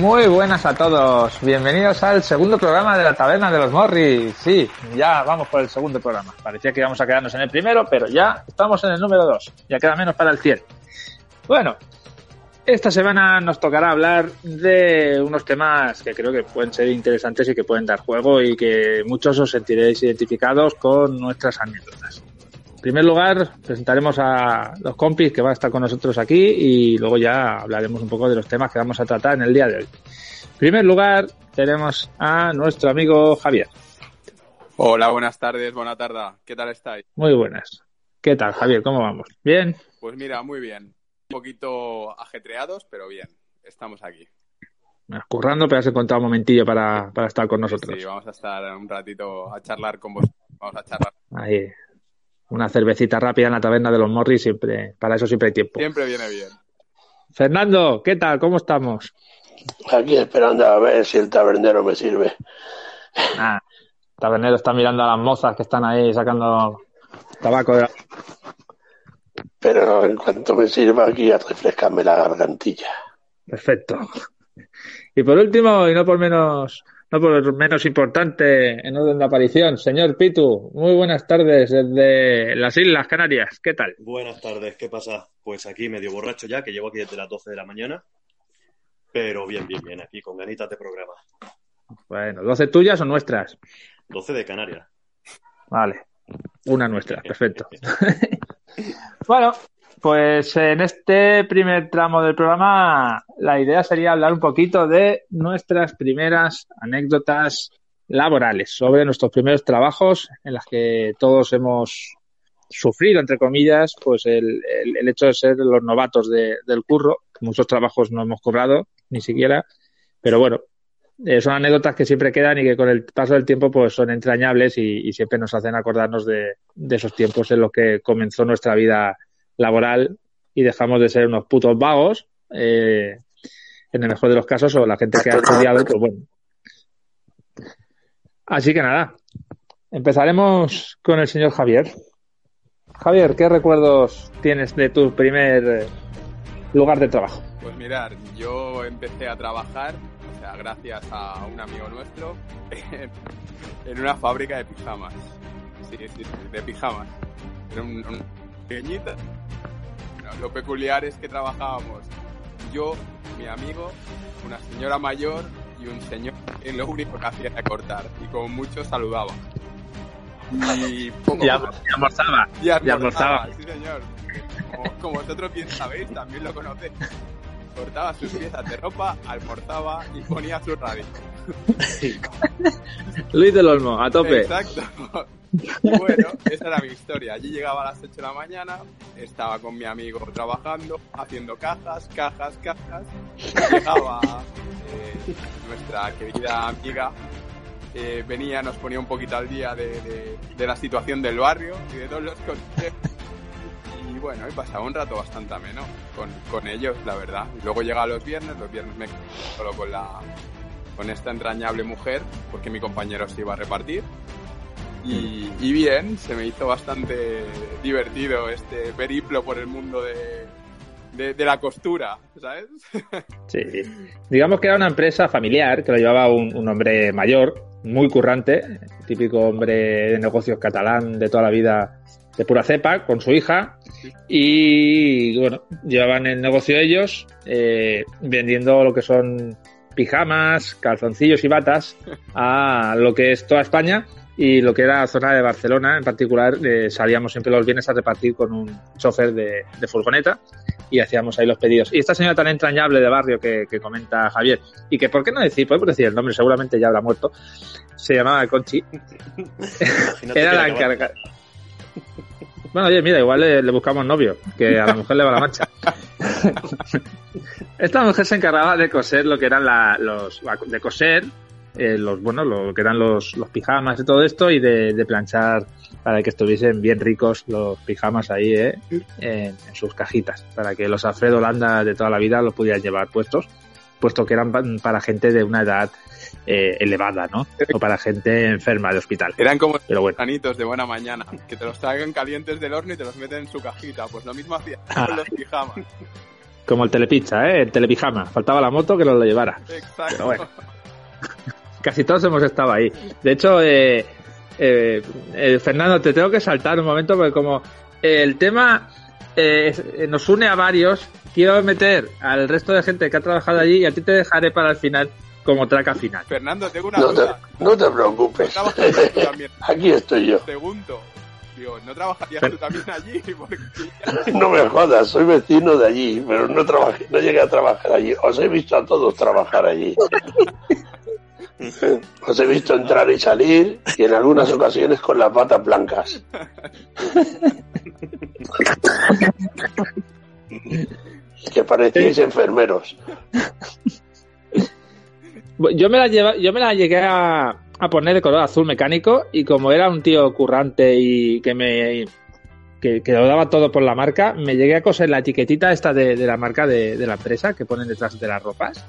Muy buenas a todos. Bienvenidos al segundo programa de la Taberna de los Morris. Sí, ya vamos por el segundo programa. Parecía que íbamos a quedarnos en el primero, pero ya estamos en el número dos. Ya queda menos para el 100. Bueno, esta semana nos tocará hablar de unos temas que creo que pueden ser interesantes y que pueden dar juego y que muchos os sentiréis identificados con nuestras anécdotas. En primer lugar, presentaremos a los compis que van a estar con nosotros aquí y luego ya hablaremos un poco de los temas que vamos a tratar en el día de hoy. En primer lugar, tenemos a nuestro amigo Javier. Hola, buenas tardes, buena tarde. ¿Qué tal estáis? Muy buenas. ¿Qué tal, Javier? ¿Cómo vamos? ¿Bien? Pues mira, muy bien. Un poquito ajetreados, pero bien. Estamos aquí. Currando, pero has encontrado un momentillo para, para estar con nosotros. Sí, vamos a estar un ratito a charlar con vosotros. Vamos a charlar. Ahí, una cervecita rápida en la taberna de los Morris, siempre, para eso siempre hay tiempo. Siempre viene bien. Fernando, ¿qué tal? ¿Cómo estamos? Aquí esperando a ver si el tabernero me sirve. Ah, el tabernero está mirando a las mozas que están ahí sacando tabaco. De la... Pero en cuanto me sirva aquí a refrescarme la gargantilla. Perfecto. Y por último, y no por menos no por menos importante en orden de aparición, señor Pitu, muy buenas tardes desde las Islas Canarias, ¿qué tal? Buenas tardes, ¿qué pasa? Pues aquí medio borracho ya, que llevo aquí desde las 12 de la mañana, pero bien, bien, bien, aquí con ganitas de programa. Bueno, ¿12 tuyas o nuestras? 12 de Canarias. Vale, una nuestra, perfecto. bueno, pues en este primer tramo del programa la idea sería hablar un poquito de nuestras primeras anécdotas laborales, sobre nuestros primeros trabajos en las que todos hemos sufrido, entre comillas, pues el, el, hecho de ser los novatos de, del curro. Muchos trabajos no hemos cobrado, ni siquiera, pero bueno, eh, son anécdotas que siempre quedan y que con el paso del tiempo pues son entrañables y, y siempre nos hacen acordarnos de, de esos tiempos en los que comenzó nuestra vida laboral y dejamos de ser unos putos vagos, eh, en el mejor de los casos, o la gente que ha estudiado, pues bueno. Así que nada, empezaremos con el señor Javier. Javier, ¿qué recuerdos tienes de tu primer lugar de trabajo? Pues mirar, yo empecé a trabajar, o sea, gracias a un amigo nuestro, en una fábrica de pijamas. Sí, sí, de pijamas. Era un, un pequeñita. Lo peculiar es que trabajábamos yo, mi amigo, una señora mayor y un señor que lo único que hacía era cortar y como mucho saludaba. Y, poco y, y almorzaba. Y almorzaba, y almorzaba. sí señor. Como, como, vosotros bien sabéis, también lo conocéis. Cortaba sus piezas de ropa, almorzaba y ponía su radio. Luis del Olmo, a tope. Exacto. Bueno, esa era mi historia. Allí llegaba a las 8 de la mañana, estaba con mi amigo trabajando, haciendo cajas, cajas, cajas. Llegaba eh, nuestra querida amiga, eh, venía, nos ponía un poquito al día de, de, la situación del barrio y de todos los coches. Y bueno, y pasaba un rato bastante ameno con, con ellos, la verdad. Y luego llegaba los viernes, los viernes me solo con la con esta entrañable mujer, porque mi compañero se iba a repartir. Y, y, bien, se me hizo bastante divertido este periplo por el mundo de, de, de la costura, ¿sabes? Sí, digamos que era una empresa familiar que lo llevaba un, un, hombre mayor, muy currante, típico hombre de negocios catalán de toda la vida de pura cepa, con su hija, y bueno, llevaban el negocio ellos, eh, vendiendo lo que son pijamas, calzoncillos y batas a lo que es toda España y lo que era la zona de Barcelona en particular eh, salíamos siempre los viernes a repartir con un chofer de, de, furgoneta y hacíamos ahí los pedidos. Y esta señora tan entrañable de barrio que, que comenta Javier, y que por qué no decir, podemos decir el nombre, seguramente ya habrá muerto, se llamaba Conchi, era la encargada. Bueno, oye, mira, igual le, le, buscamos novio, que a la mujer le va la mancha. Esta mujer se encargaba de coser lo que eran la, los, de coser eh, los, bueno, lo que eran los, los pijamas y todo esto y de, de, planchar para que estuviesen bien ricos los pijamas ahí, eh, en, en, sus cajitas, para que los Alfredo Holanda de toda la vida los pudieran llevar puestos, puesto que eran para gente de una edad eh, elevada, ¿no? O para gente enferma de hospital. Eran como Pero bueno. anitos de buena mañana, que te los traigan calientes del horno y te los meten en su cajita. Pues lo mismo hacía con los pijamas. Como el telepizza, ¿eh? El telepijama. Faltaba la moto que nos lo llevara. Exacto. Pero bueno. Casi todos hemos estado ahí. De hecho, eh, eh, eh, Fernando, te tengo que saltar un momento porque como eh, el tema nos une a varios, quiero meter al resto de gente que ha trabajado allí y a ti te dejaré para el final como traca final. Fernando, tengo una No te, no te ¿No preocupes. Aquí estoy yo. Pregunto. Digo, ¿no trabajarías tú también allí? Porque No me jodas, soy vecino de allí, pero no trabajé, no llegué a trabajar allí. Os he visto a todos trabajar allí. Os he visto entrar y salir y en algunas ocasiones con las patas blancas. Que parecíais enfermeros. Yo me la lleva, yo me la llegué a, a poner de color azul mecánico y como era un tío currante y que me que, que lo daba todo por la marca, me llegué a coser la etiquetita esta de, de la marca de, de la empresa que ponen detrás de las ropas.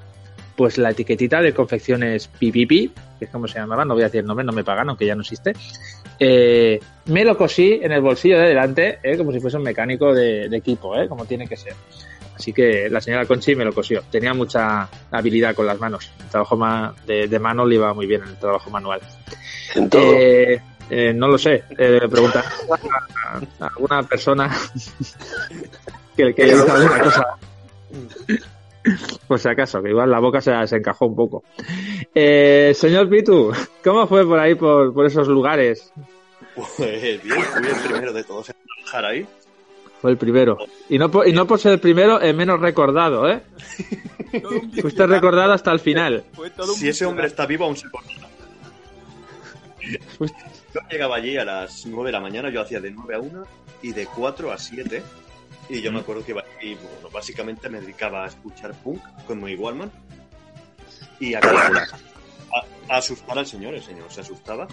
Pues la etiquetita de confecciones Pipipi, que es como se llamaba, no voy a decir el nombre, no me pagan, aunque ya no existe. Eh, me lo cosí en el bolsillo de delante, eh, como si fuese un mecánico de, de equipo, eh, como tiene que ser. Así que la señora Conchi me lo cosió. Tenía mucha habilidad con las manos. El trabajo de, de mano le iba muy bien en el trabajo manual. En todo. Eh, eh, no lo sé. Eh, preguntar a, a alguna persona que, que haya visto alguna cosa. Por si acaso, que igual la boca se, se encajó un poco. Eh, señor Pitu, ¿cómo fue por ahí, por, por esos lugares? Pues bien, fui el primero de todos en trabajar ahí. Fue el primero. Y no por, y no por ser el primero, el menos recordado, ¿eh? Fuiste recordado hasta el final. Fue todo un Si ese hombre está vivo, aún se acordará. Yo llegaba allí a las 9 de la mañana, yo hacía de 9 a 1 y de 4 a 7. Y yo me acuerdo que iba y, bueno, básicamente me dedicaba a escuchar punk con mi Wallman. Y a, a- a asustar al señor, el señor se asustaba.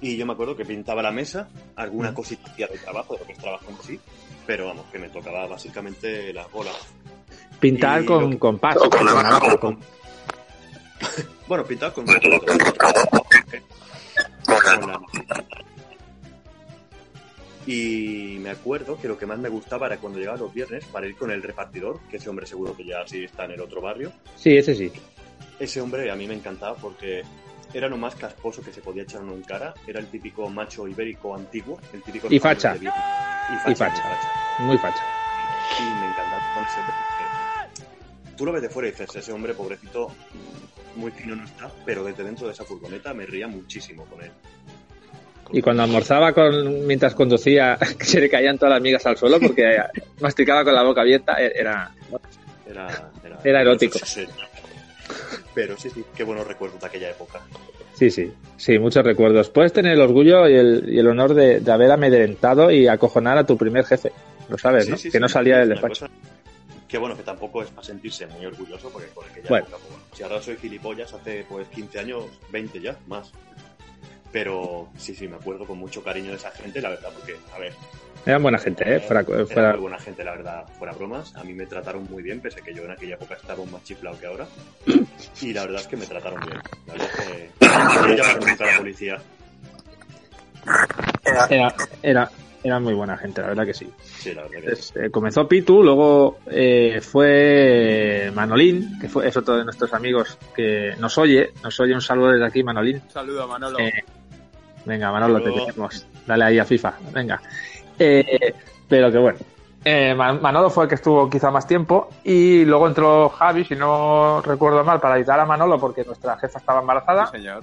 Y yo me acuerdo que pintaba la mesa, alguna cosita hacía de trabajo, de lo que es trabajo en sí, pero vamos, que me tocaba básicamente las bolas. Pintar Y con que- compás. Con con la- navaja, con- Bueno, pintado con, con la- Y me acuerdo que lo que más me gustaba era cuando llegaba los viernes para ir con el repartidor, que ese hombre seguro que ya sí está en el otro barrio. Sí, ese sí. Ese hombre a mí me encantaba porque era lo más casposo que se podía echar uno en cara. Era el típico macho ibérico antiguo, el típico Y facha. de. Y facha. Y facha. muy facha. Muy facha. Y me encantaba con ese hombre tú lo ves de fuera y dices, ese hombre pobrecito, muy fino no está, pero desde dentro de esa furgoneta me ría muchísimo con él. Y cuando almorzaba con, mientras conducía, se le caían todas las migas al suelo porque masticaba con la boca abierta, e- era... Era, era, Era erótico. Sí, sí. Pero sí, sí, qué buenos recuerdos de aquella época. Sí, sí, sí, muchos recuerdos. Puedes tener el orgullo y el, y el honor de, de haber amedrentado y acojonar a tu primer jefe. Lo sabes, Sí, ¿no? que no salía del despacho. Que bueno, que tampoco es para sentirse muy orgulloso porque por aquella Bueno. época, pues, bueno, si ahora soy gilipollas, hace pues 15 años, 20 ya, más. Pero sí, sí, me acuerdo con mucho cariño de esa gente, la verdad, porque, a ver, Eran buena gente, ¿eh? Fuera, era fuera- muy buena gente, la verdad, fuera bromas. A mí me trataron muy bien, pese a que yo en aquella época estaba un más chiflado que ahora. Y la verdad es que me trataron bien. La verdad es que a la policía. era, era, era muy buena gente, la verdad que sí. Sí, la verdad que sí. Eh, comenzó Pitu, luego eh, fue Manolín, que fue, es otro de nuestros amigos que nos oye. Nos oye un saludo desde aquí, Manolín. Un saludo, Manolo. Eh, Venga, Manolo, te Luego. queremos. Dale ahí a FIFA. Venga. Eh, pero que bueno. Eh, Man- Manolo fue el que estuvo quizá más tiempo y luego entró Javi, si no recuerdo mal, para ayudar a Manolo porque nuestra jefa estaba embarazada. Sí, señor.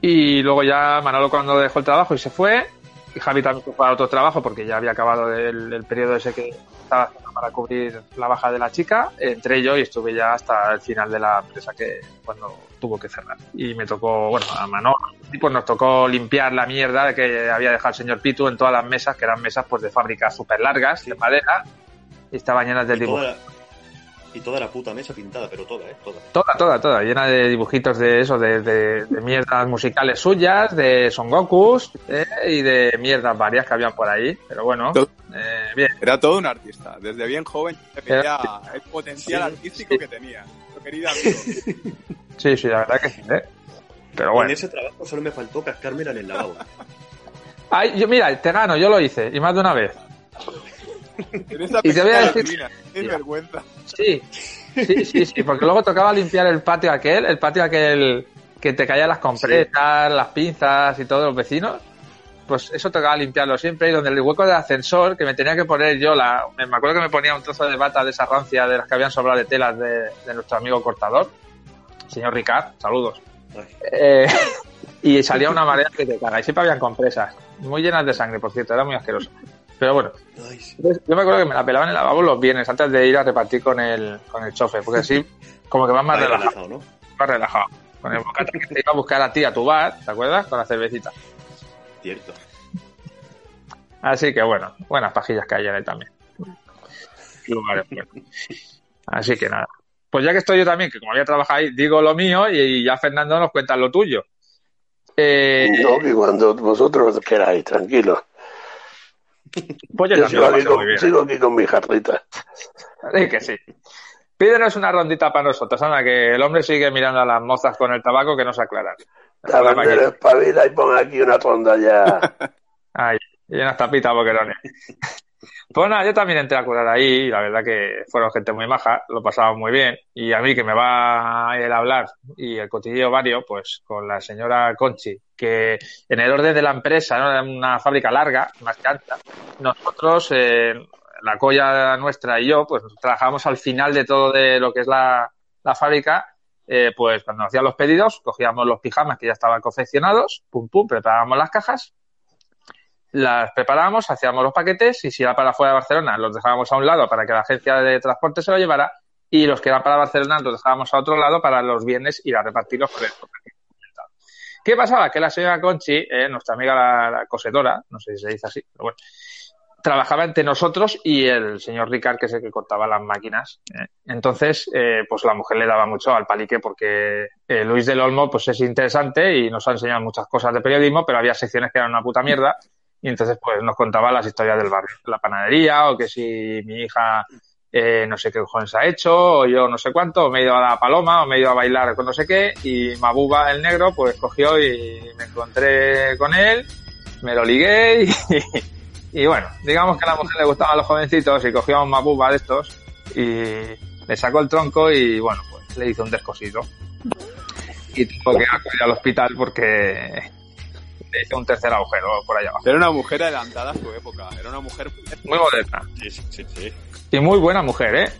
Y luego ya Manolo cuando dejó el trabajo y se fue. Y Javi también fue para otro trabajo porque ya había acabado el, el periodo ese que estaba haciendo para cubrir la baja de la chica. Entré yo y estuve ya hasta el final de la empresa que cuando tuvo que cerrar. Y me tocó, bueno, a Manolo, y pues nos tocó limpiar la mierda que había dejado el señor Pitu en todas las mesas, que eran mesas pues de fábricas súper largas, de madera, y estaban llenas de Y dibujos. toda, la, y toda la puta mesa pintada, pero toda, ¿eh? Toda. Toda, toda, toda, llena de dibujitos de eso, de, de, de mierdas musicales suyas, de Son Gokus eh, y de mierdas varias que habían por ahí. Pero bueno, eh, bien. Era todo un artista. Desde bien joven se veía el potencial Sí, artístico sí. que tenía. Querido amigo. Sí, sí, la verdad que sí. ¿eh? Pero En bueno. ese trabajo solo me faltó cascármela en el lavabo. Ay, yo, mira, te gano, yo lo hice, y más de una vez. En esa Y te voy a decir-. Qué vergüenza. Sí, sí, sí, sí, porque luego tocaba limpiar el patio aquel, el patio aquel que te caían las compresas, las pinzas y todos los vecinos. Pues eso tocaba limpiarlo siempre y donde el hueco del ascensor que me tenía que poner yo, la, me acuerdo que me ponía un trozo de bata de esa rancia de las que habían sobrado de telas de, de nuestro amigo cortador, señor Ricard, saludos. Eh, y salía una marea que te caga. Y siempre habían compresas, muy llenas de sangre, por cierto, era muy asqueroso. Pero bueno, yo me acuerdo que me la pelaban en el lavabo los viernes antes de ir a repartir con el, con el chofer, porque así como que vas más relajado, ¿no? más relajado. Con el bocata que te iba a buscar a ti a tu bar, ¿te acuerdas? Con la cervecita. Cierto. Así que bueno, buenas pajillas que él también. Así que nada. Pues ya que estoy yo también, que como había trabajado ahí, digo lo mío y, ya Fernando nos cuenta lo tuyo. Eh, No, que cuando vosotros queráis, tranquilos. pues yo Yo sigo aquí, con, bien. sigo aquí con mi jarrita. Sí que sí. Pídenos una rondita para nosotros, anda, que el hombre sigue mirando a las mozas con el tabaco que no se aclaran. Tabernero, espabila y pon aquí una ronda ya. Ay, y unas tapitas boquerones. Pues nada, yo también entré a curar ahí la verdad que fueron gente muy maja, lo pasaba muy bien. Y a mí que me va el hablar y el cotilleo vario, pues con la señora Conchi, que en el orden de la empresa, ¿no? Era una fábrica larga, más que alta. Nosotros, eh, la colla nuestra y yo, pues trabajábamos al final de todo de lo que es la, la fábrica eh, pues cuando hacían los pedidos, cogíamos los pijamas que ya estaban confeccionados, pum pum, preparábamos las cajas, las preparábamos, hacíamos los paquetes y si era para fuera de Barcelona los dejábamos a un lado para que la agencia de transporte se lo llevara y los que eran para Barcelona los dejábamos a otro lado para los viernes ir a repartirlos por el ¿Qué pasaba? Que la señora Conchi, eh, nuestra amiga la, la cosedora, no sé si se dice así, pero bueno, trabajaba entre nosotros y el señor Ricard, que es el que cortaba las máquinas. ¿eh? Entonces, eh, pues la mujer le daba mucho al palique porque eh, Luis del Olmo pues es interesante y nos ha enseñado muchas cosas de periodismo, pero había secciones que eran una puta mierda y entonces pues nos contaba las historias del barrio, la panadería o que si mi hija no sé qué cojones ha hecho o yo no sé cuánto, o me he ido a la paloma o me he ido a bailar con no sé qué y Mabuba el negro pues cogió y me encontré con él, me lo ligué y, y bueno, digamos que a la mujer le gustaban los jovencitos y cogió a un de estos y le sacó el tronco y bueno, pues le hizo un descosido. Y tuvo que acudir al hospital porque le hizo un tercer agujero por allá abajo. Era una mujer adelantada a su época. Era una mujer. Muy moderna. Sí, sí, sí. sí. Y muy buena mujer, ¿eh?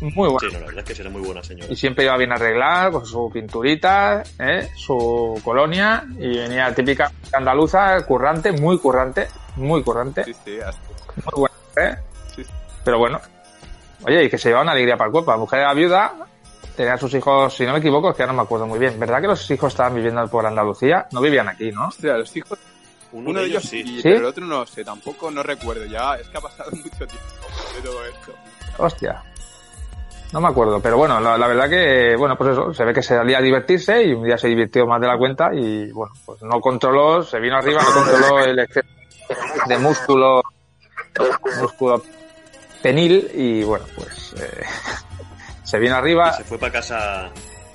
Muy buena. Sí, no, la verdad es que será muy buena señora. Y siempre iba bien arreglada, con su pinturita, ¿eh? su colonia, y venía típica andaluza, currante, muy currante, muy currante, Sí, sí, hasta- muy buena, ¿eh? Sí. Pero bueno. Oye, y que se llevaba una alegría para el cuerpo. La mujer era viuda, tenía sus hijos, si no me equivoco, es que no me acuerdo muy bien. ¿Verdad que los hijos estaban viviendo por Andalucía? No vivían aquí, ¿no? Ostras, los hijos. Uno, Uno de ellos sí. sí, ¿Sí? pero el otro no sé, tampoco no recuerdo. Ya es que ha pasado mucho tiempo de todo esto. Hostia. No me acuerdo, pero bueno, la, la verdad que, bueno, pues eso, se ve que se salía a divertirse y un día se divirtió más de la cuenta y, bueno, pues no controló, se vino arriba, no controló el exceso de músculo, músculo penil y, bueno, pues, eh, se vino Y arriba. se fue para casa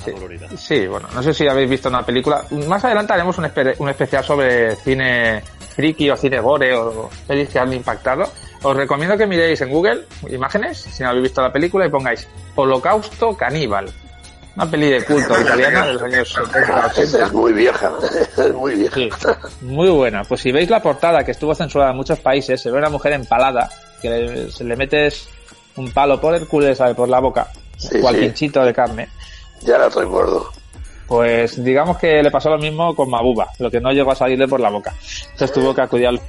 Sí. Sí, bueno, no sé si habéis visto una película. Más adelante haremos un, espe- un especial sobre cine friki o cine gore o pelis que han impactado. Os recomiendo que miréis en Google imágenes, si no habéis visto la película, y pongáis Holocausto Caníbal. Una peli de culto italiana de los años 70, Esa 80. es muy vieja, es muy vieja. Sí, muy buena. Pues si veis la portada, que estuvo censurada en muchos países, se ve una mujer empalada, que le- se le metes un palo por el culo, sabe, por la boca, Sí, cual sí. pinchito de carne. Ya la recuerdo. Pues digamos que le pasó lo mismo con Mabuba, lo que no llegó a salirle por la boca. Entonces tuvo que acudir al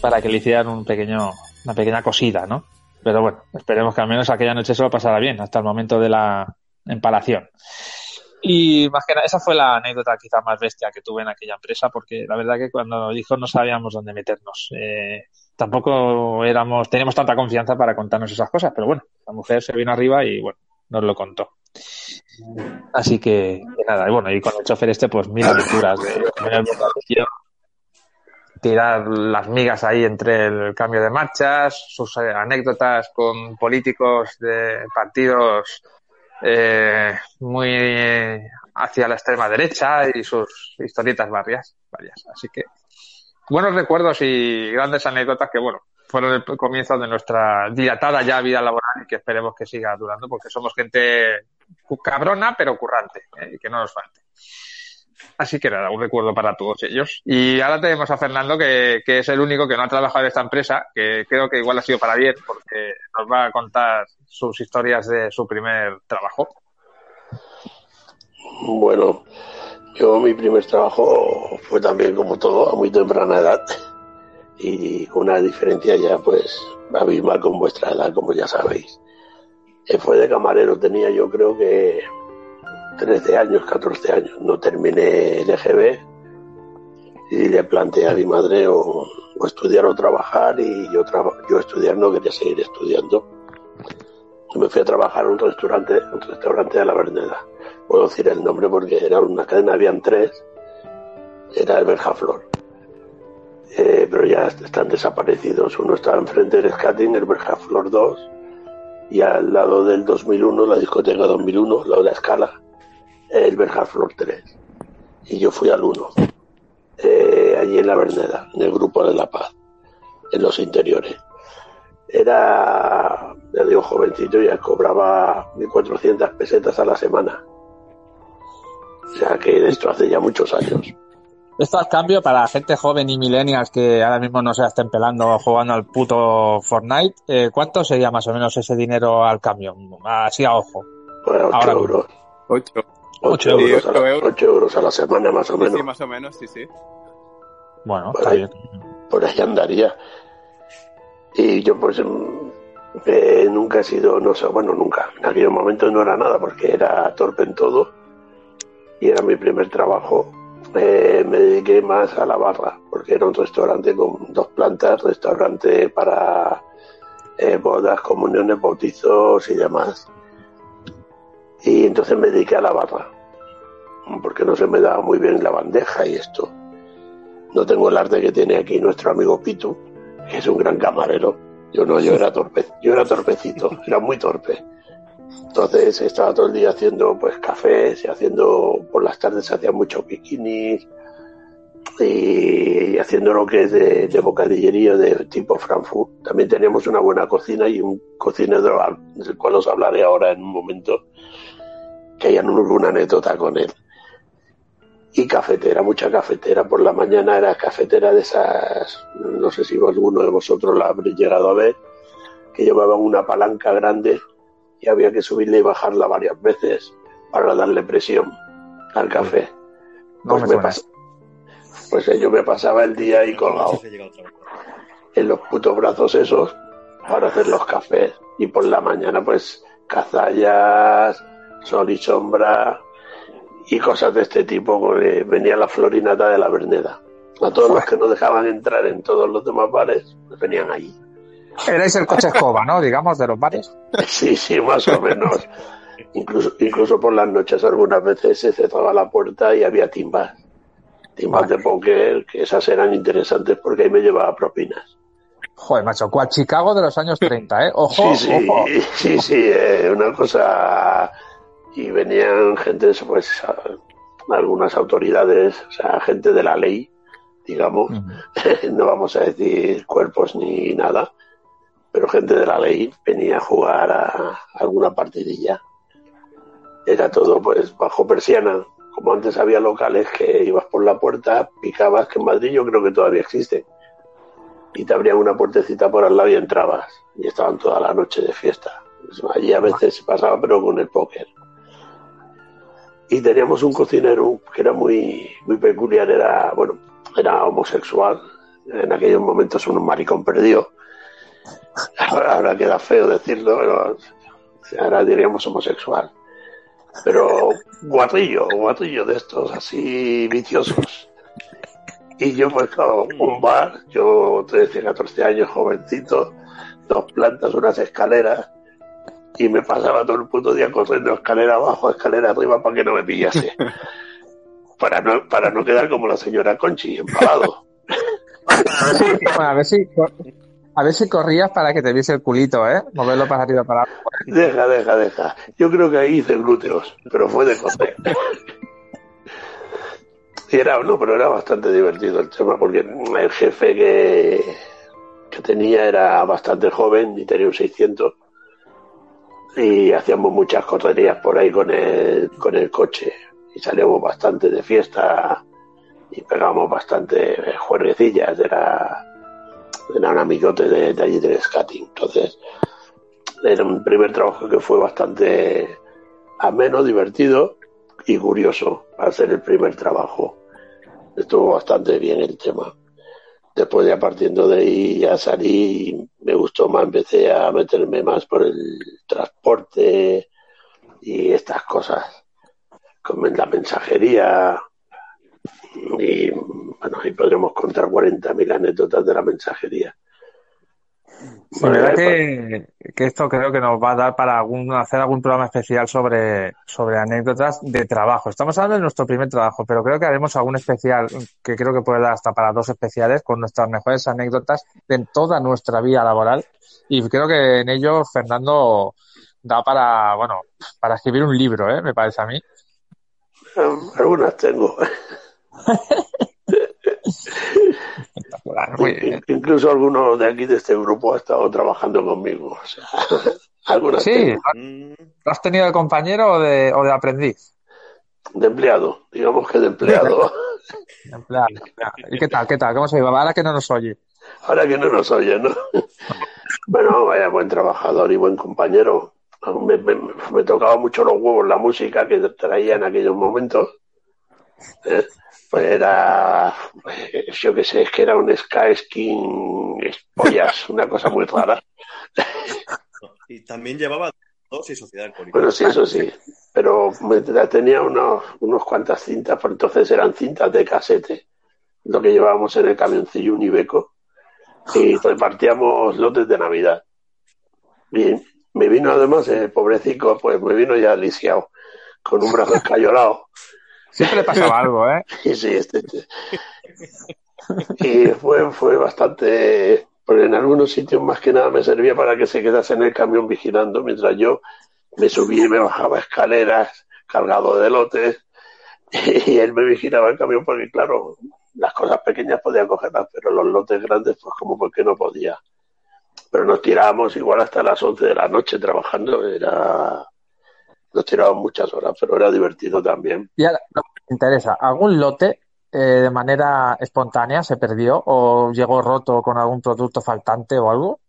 para que le hicieran un pequeño, una pequeña cosida, ¿no? Pero bueno, esperemos que al menos aquella noche se lo pasara bien, hasta el momento de la empalación. Y más que nada, esa fue la anécdota quizá más bestia que tuve en aquella empresa, porque la verdad que cuando dijo no sabíamos dónde meternos. Eh, tampoco éramos, teníamos tanta confianza para contarnos esas cosas, pero bueno, la mujer se vino arriba y bueno, nos lo contó. Así que, nada, y bueno, y con el chofer este, pues mil aventuras de tirar las migas ahí entre el cambio de marchas, sus eh, anécdotas con políticos de partidos eh, muy hacia la extrema derecha y sus historietas varias, varias. Así que buenos recuerdos y grandes anécdotas que, bueno, fueron el comienzo de nuestra dilatada ya vida laboral y que esperemos que siga durando porque somos gente cabrona pero currante ¿eh? y que no nos falte. Así que nada, un recuerdo para todos ellos. Y ahora tenemos a Fernando, que, que, es el único que no ha trabajado en esta empresa, que creo que igual ha sido para bien, porque nos va a contar sus historias de su primer trabajo. Bueno, yo mi primer trabajo fue también como todo a muy temprana edad y una diferencia ya pues abismal con vuestra edad, como ya sabéis. Eh, fue de camarero, tenía yo creo que 13 años, 14 años. No terminé el EGB y le planteé a mi madre o, estudiar o trabajar y yo, yo estudiar no quería seguir estudiando. Me fui a trabajar en un restaurante, un restaurante de la Verneda. Puedo decir el nombre porque era una cadena, habían tres. Era el Berjaflor. Eh, pero ya están desaparecidos. Uno estaba enfrente del Skating, el Berjaflor 2, y al lado del 2001, la discoteca 2001, la de la escala, el Berjaflor 3. Y yo fui al 1, eh, allí en la Verneda, en el Grupo de la Paz, en los interiores. Era, ya digo, jovencito, ya cobraba 1.400 pesetas a la semana. O sea que esto hace ya muchos años. Esto al cambio para gente joven y millennials que ahora mismo no se estén pelando jugando al puto Fortnite, eh, ¿cuánto sería más o menos ese dinero al cambio? Así a ojo. Bueno, 8 euros. 8. 8 euros, a la, 8 euros a la semana más o menos. Sí, más o menos, sí, sí. Bueno, por está ahí, bien. Por ahí andaría. Y yo pues eh, nunca he sido, no sé, bueno, nunca. En aquel momento no era nada porque era torpe en todo. Y era mi primer trabajo. Eh, me dediqué más a la barra porque era un restaurante con dos plantas, restaurante para eh, bodas, comuniones, bautizos y demás. Y entonces me dediqué a la barra, porque no se me daba muy bien la bandeja y esto. No tengo el arte que tiene aquí nuestro amigo Pitu, que es un gran camarero. Yo no, yo era torpe, yo era torpecito, era muy torpe. Entonces estaba todo el día haciendo pues cafés y haciendo, por las tardes se hacían muchos bikinis y haciendo lo que es de, de bocadillería de tipo Frankfurt. También teníamos una buena cocina y un cocinero del cual os hablaré ahora en un momento que hay una anécdota con él. Y cafetera, mucha cafetera. Por la mañana era cafetera de esas, no sé si alguno de vosotros la habréis llegado a ver, que llevaban una palanca grande y había que subirla y bajarla varias veces para darle presión al café. No Pues, me me suena. pas- pues eh, yo me pasaba el día ahí colgado en los putos brazos esos para hacer los cafés. Y por la mañana, pues, cazallas, sol y sombra y cosas de este tipo. venía la florinata de la Verneda. A todos los que no dejaban entrar en todos los demás bares, venían allí. Erais el coche escoba, ¿no? Digamos, de los bares. Sí, sí, más o menos. Incluso, incluso por las noches algunas veces se cerraba la puerta y había timbas. Timbas de póker, que esas eran interesantes porque ahí me llevaba propinas. Joder, macho, cual Chicago de los años 30, ¿eh? Ojo, Sí, sí, ojo. sí, sí, eh, una cosa. Y venían gente, pues, a- algunas autoridades, o sea, gente de la ley, digamos, no vamos a decir cuerpos ni nada, pero gente de la ley venía a jugar a alguna partidilla. Era todo, pues, bajo persiana. Como antes había locales que ibas por la puerta, picabas, que en Madrid yo creo que todavía existe y te abrían una puertecita por al lado y entrabas. Y estaban toda la noche de fiesta. Pues allí a veces se pasaba, pero con el póker. Y teníamos un cocinero que era muy, muy peculiar, era, bueno, era homosexual. En aquellos momentos un maricón perdido. Ahora, ahora queda feo decirlo, pero ahora diríamos homosexual. Pero guarrillo, guarrillo de estos así viciosos. Y yo, pues, claro, un bar, yo 13, 14 años, jovencito, dos plantas, unas escaleras, y me pasaba todo el puto día corriendo escalera abajo, escalera arriba para que no me pillase. Para no, para no quedar como la señora Conchi, empalado. A ver si a ver si corrías para que te viese el culito, ¿eh? Moverlo para arriba para abajo. Deja, deja, deja. Yo creo que ahí hice glúteos, pero fue de correr. Y era, no, pero era bastante divertido el tema, porque el jefe que, que que tenía era bastante joven y tenía un 600 y hacíamos muchas correrías por ahí con el, con el coche y salíamos bastante de fiesta y pegábamos bastante juerguecillas, era, era un amigote de, de allí del skating. Entonces, era un primer trabajo que fue bastante ameno, divertido y curioso ser el primer trabajo. Estuvo bastante bien el tema. Después ya partiendo de ahí ya salí, me gustó más, empecé a meterme más por el transporte y estas cosas, como en la mensajería. Y bueno, ahí podremos contar 40.000 anécdotas de la mensajería. La verdad que, que, esto creo que nos va a dar para algún, hacer algún programa especial sobre, sobre anécdotas de trabajo. Estamos hablando de nuestro primer trabajo, pero creo que haremos algún especial que creo que puede dar hasta para dos especiales con nuestras mejores anécdotas de toda nuestra vida laboral. Y creo que en ello Fernando da para, bueno, para escribir un libro, ¿eh? me parece a mí. Algunas tengo. Incluso alguno de aquí de este grupo ha estado trabajando conmigo. O sea, algunas sí, ¿lo has tenido de compañero o de, o de aprendiz? De empleado, digamos que de empleado. de empleado. ¿Y qué tal? ¿Qué tal? ¿Cómo se lleva? Ahora que no nos oye. Ahora que no nos oye, ¿no? bueno, vaya buen trabajador y buen compañero. Me, me, me, tocaba mucho los huevos la música que traía en aquellos momentos. ¿eh? Pues era, yo qué sé, es que era un Sky Skin pollas, una cosa muy rara. Y también llevaba dos y Sociedad Alcohólica. Bueno, sí, eso sí, pero tenía unos, unos cuantas cintas, por entonces eran cintas de casete, lo que llevábamos en el camioncillo Unibeco, y repartíamos lotes de Navidad. Bien, me vino además el pobrecito, pues me vino ya lisiado, con un brazo escayolado. Siempre le pasaba algo, ¿eh? Sí, sí, este, este. Y fue, fue bastante. Porque en algunos sitios más que nada me servía para que se quedase en el camión vigilando mientras yo me subía y me bajaba escaleras cargado de lotes y él me vigilaba el camión porque, claro, las cosas pequeñas podía cogerlas, pero los lotes grandes, pues como porque no podía. Pero nos tirábamos igual hasta las 11 de la noche trabajando, era nos tirábamos muchas horas, pero era divertido también. Y ahora, me interesa, ¿algún lote eh, de manera espontánea se perdió o llegó roto con algún producto faltante o algo?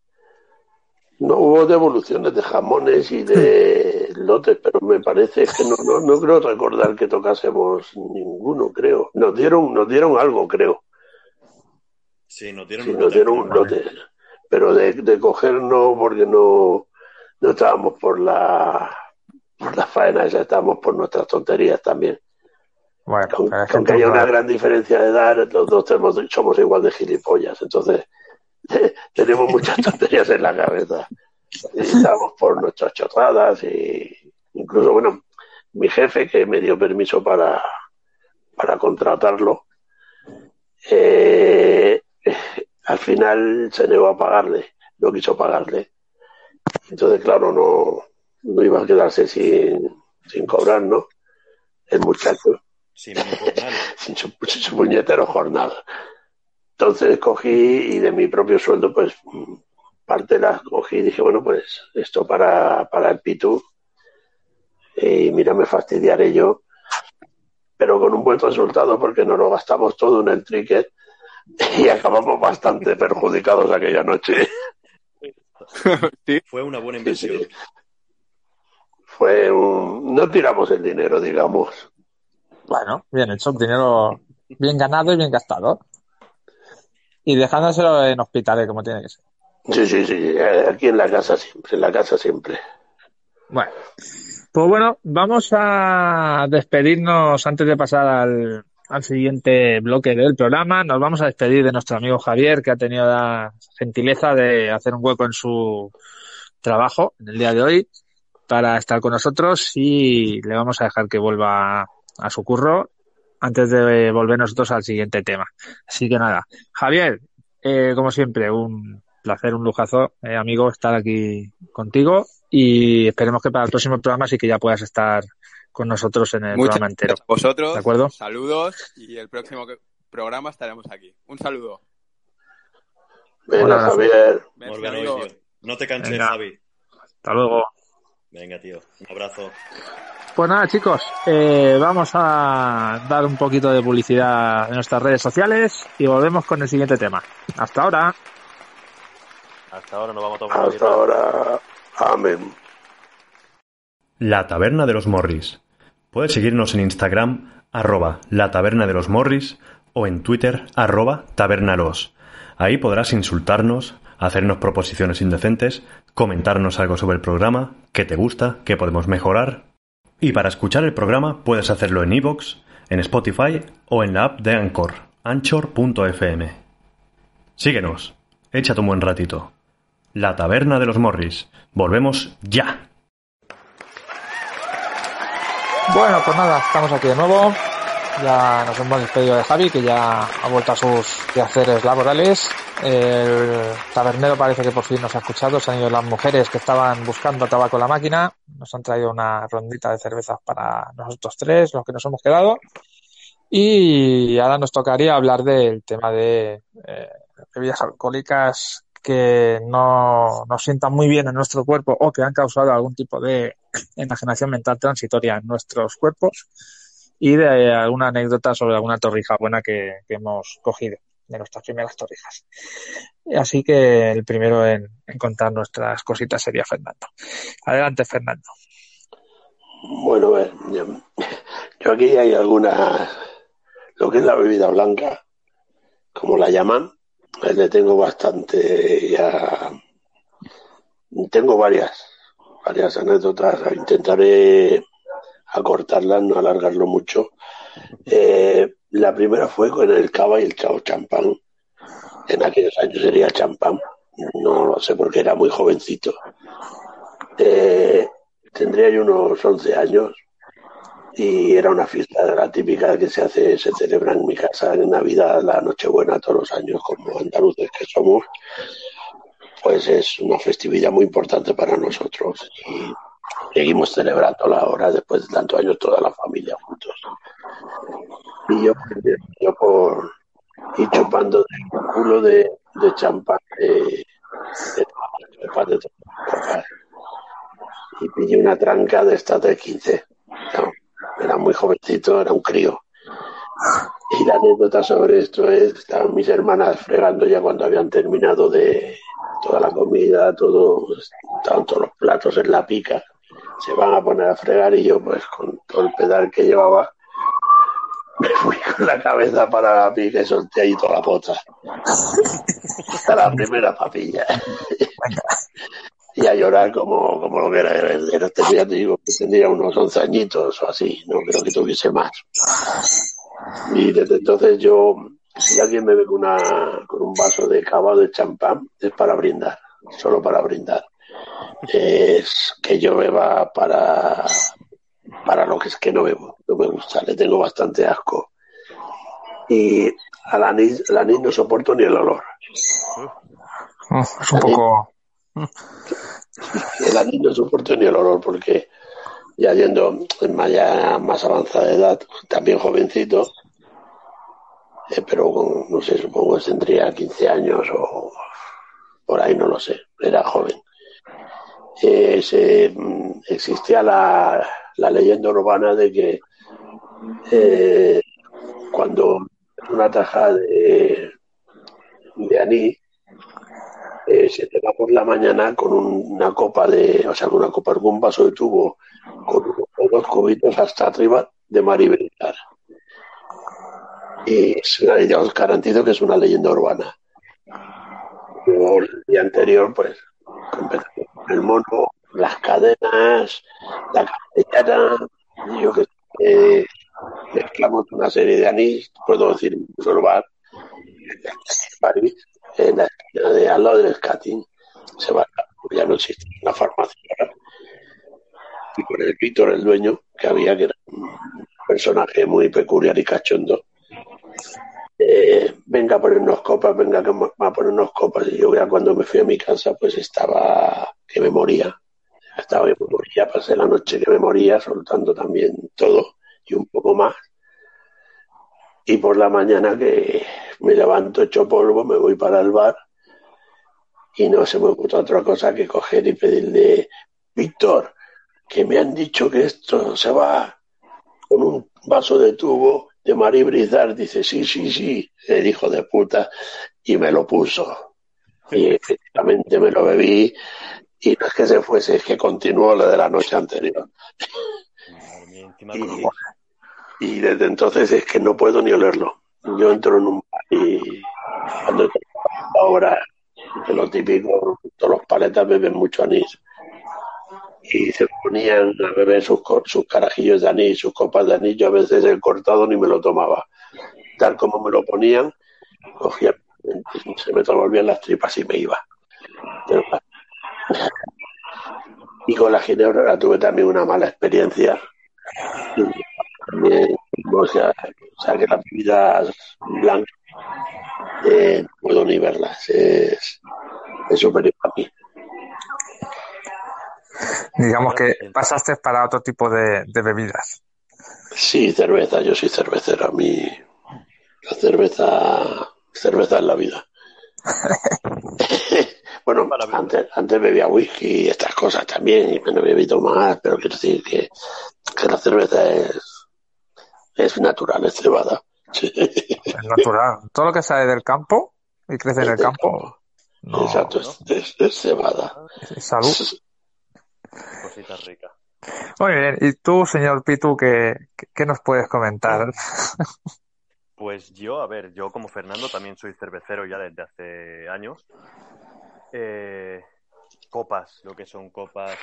No hubo devoluciones de jamones y de lotes, pero me parece que no, no, no creo recordar que tocásemos ninguno, creo. Nos dieron, nos dieron algo, creo. Sí, nos dieron, sí, un, nos lote, dieron un lote. Pero de, de coger no, porque no, no estábamos por la por la faena ya estamos por nuestras tonterías también. Bueno, aunque, aunque haya una gran diferencia de edad, los dos tenemos, somos igual de gilipollas, entonces tenemos muchas tonterías en la cabeza. Y estamos por nuestras chorradas y incluso, bueno, mi jefe que me dio permiso para, para contratarlo, eh, al final se negó a pagarle, no quiso pagarle. Entonces, claro, no, no iba a quedarse sin, sin cobrar, ¿no? El muchacho. Sin, jornal. sin, su, sin su puñetero jornal. Entonces cogí y de mi propio sueldo, pues parte la cogí y dije, bueno, pues esto para, para el Pitu. Y mira, me fastidiaré yo, pero con un buen resultado porque no lo gastamos todo en el tricket y acabamos bastante perjudicados aquella noche. ¿Sí? Fue una buena inversión. Sí, sí fue un... no tiramos el dinero, digamos. Bueno, bien hecho, dinero bien ganado y bien gastado. Y dejándoselo en hospitales como tiene que ser. Sí, sí, sí, aquí en la casa siempre, en la casa siempre. Bueno, pues bueno, vamos a despedirnos antes de pasar al, al siguiente bloque del programa. Nos vamos a despedir de nuestro amigo Javier, que ha tenido la gentileza de hacer un hueco en su trabajo en el día de hoy para estar con nosotros y le vamos a dejar que vuelva a su curro antes de volver nosotros al siguiente tema. Así que nada, Javier, eh, como siempre, un placer, un lujazo, eh, amigo, estar aquí contigo y esperemos que para el próximo programa sí que ya puedas estar con nosotros en el Muchas programa entero. gracias a vosotros, ¿De acuerdo? saludos y el próximo programa estaremos aquí. Un saludo. Venga, abrazo. Javier. No te canches, Venga. Javi. Hasta luego. Venga, tío. Un abrazo. Pues nada, chicos, eh, vamos a dar un poquito de publicidad en nuestras redes sociales y volvemos con el siguiente tema. Hasta ahora. Hasta ahora nos vamos a tomar Hasta ahora. Amén. La Taberna de los Morris. Puedes seguirnos en Instagram, arroba la Taberna de los Morris, o en Twitter, arroba tabernalos. Ahí podrás insultarnos, hacernos proposiciones indecentes, comentarnos algo sobre el programa, qué te gusta, qué podemos mejorar. Y para escuchar el programa puedes hacerlo en iVoox, en Spotify o en la app de Anchor, anchor.fm. Síguenos, échate un buen ratito. La Taberna de los Morris. Volvemos ya. Bueno, pues nada, estamos aquí de nuevo. Ya nos hemos despedido de Javi, que ya ha vuelto a sus quehaceres laborales. El tabernero parece que por fin nos ha escuchado. Se han ido las mujeres que estaban buscando tabaco en la máquina. Nos han traído una rondita de cervezas para nosotros tres, los que nos hemos quedado. Y ahora nos tocaría hablar del tema de eh, bebidas alcohólicas que no nos sientan muy bien en nuestro cuerpo o que han causado algún tipo de enajenación mental transitoria en nuestros cuerpos y de alguna anécdota sobre alguna torrija buena que, que hemos cogido de nuestras primeras torrijas. Así que el primero en, contar nuestras cositas sería Fernando. Adelante, Fernando. Bueno, yo aquí hay algunas, lo que es la bebida blanca, como la llaman, eh, le tengo bastante ya, tengo varias, varias anécdotas, intentaré acortarlas, no alargarlo mucho. Eh, la primera fue con el cava y el chao champán, en aquellos años sería champán, no lo sé porque era muy jovencito. Eh, tendría yo unos 11 años y era una fiesta de la típica que se hace, se celebra en mi casa en Navidad, la Nochebuena todos los años, como andaluces que somos, pues es una festividad muy importante para nosotros seguimos celebrándola ahora después de tantos años toda la familia juntos. Y yo, yo por ir chupando del culo de, de champán de, de, y pillé una tranca de estas de 15. No, era muy jovencito, era un crío. Y la anécdota sobre esto es, estaban mis hermanas fregando ya cuando habían terminado de toda la comida, todo, estaban todos los platos en la pica, se van a poner a fregar y yo pues con todo el pedal que llevaba me fui con la cabeza para la pica y solté ahí toda la pota. Hasta la primera papilla. y a llorar como, como lo que era. Era este día, te digo, que tendría unos 11 añitos o así, no creo que tuviese más. Y desde entonces yo, si alguien me ve con, una, con un vaso de cava de champán, es para brindar, solo para brindar. Es que yo beba para, para lo que es que no bebo, no me gusta, le tengo bastante asco. Y al anís, al anís no soporto ni el olor. Es un poco... El anís no soporto ni el olor porque ya yendo en ya más avanzada de edad, también jovencito, eh, pero con, no sé, supongo que tendría 15 años o por ahí, no lo sé, era joven. Se, mm, existía la, leyenda urbana de que eh, cuando una taja de, de anís eh, se te va por la mañana con un- una copa de, o sea, con una copa, con un vaso de tubo, con unos cubitos hasta arriba de mar y es os garantizo que es una leyenda urbana. Luego, el día anterior, pues, el mono, las cadenas, la castellana, yo que mezclamos una serie de anís, puedo decir, en en la esquina de al lado del skating, se va, ya no existe una farmacia. Y con el Víctor, el dueño, que había, que era un personaje muy peculiar y cachondo, eh, venga a ponernos copas, venga a ponernos copas. Y yo ya cuando me fui a mi casa, pues estaba que me moría. Estaba que moría, pasé la noche que me moría, soltando también todo y un poco más. Y por la mañana que me levanto hecho polvo, me voy para el bar y no se me ocurrió otra cosa que coger y pedirle, Víctor, que me han dicho que esto se va con un vaso de tubo de Marí Brizar. Dice, sí, sí, sí, el hijo de puta, y me lo puso. Y efectivamente me lo bebí, y no es que se fuese, es que continuó lo de la noche anterior. Madre mía, encima Y, con- y desde entonces es que no puedo ni olerlo. Yo entro en un bar y cuando ahora, de lo típico, todos los paletas beben mucho anís. Y se ponían a beber sus, sus carajillos de anís, sus copas de anís. Yo a veces el cortado ni me lo tomaba. Tal como me lo ponían, cogía, se me revolvían las tripas y me iba. Y con la ginebra tuve también una mala experiencia. O sea, que las bebidas blancas eh, no puedo ni verlas. Es, es superior a mí. Digamos que pasaste para otro tipo de, de bebidas. Sí, cerveza, yo soy cervecero. A mí la cerveza, cerveza es la vida. bueno, antes, antes bebía whisky y estas cosas también, y me he bebido más, pero quiero decir que, que la cerveza es, es natural, es cebada. Es natural. Todo lo que sale del campo y crece en el campo, no, Exacto, es, es- es cebada. es salud. Cosita rica. Muy bien. ¿Y tú, señor Pitu, qué, qué- nos puedes comentar? Pues yo, a ver, yo como Fernando también soy cervecero ya desde hace años. Eh, copas, lo que son copas,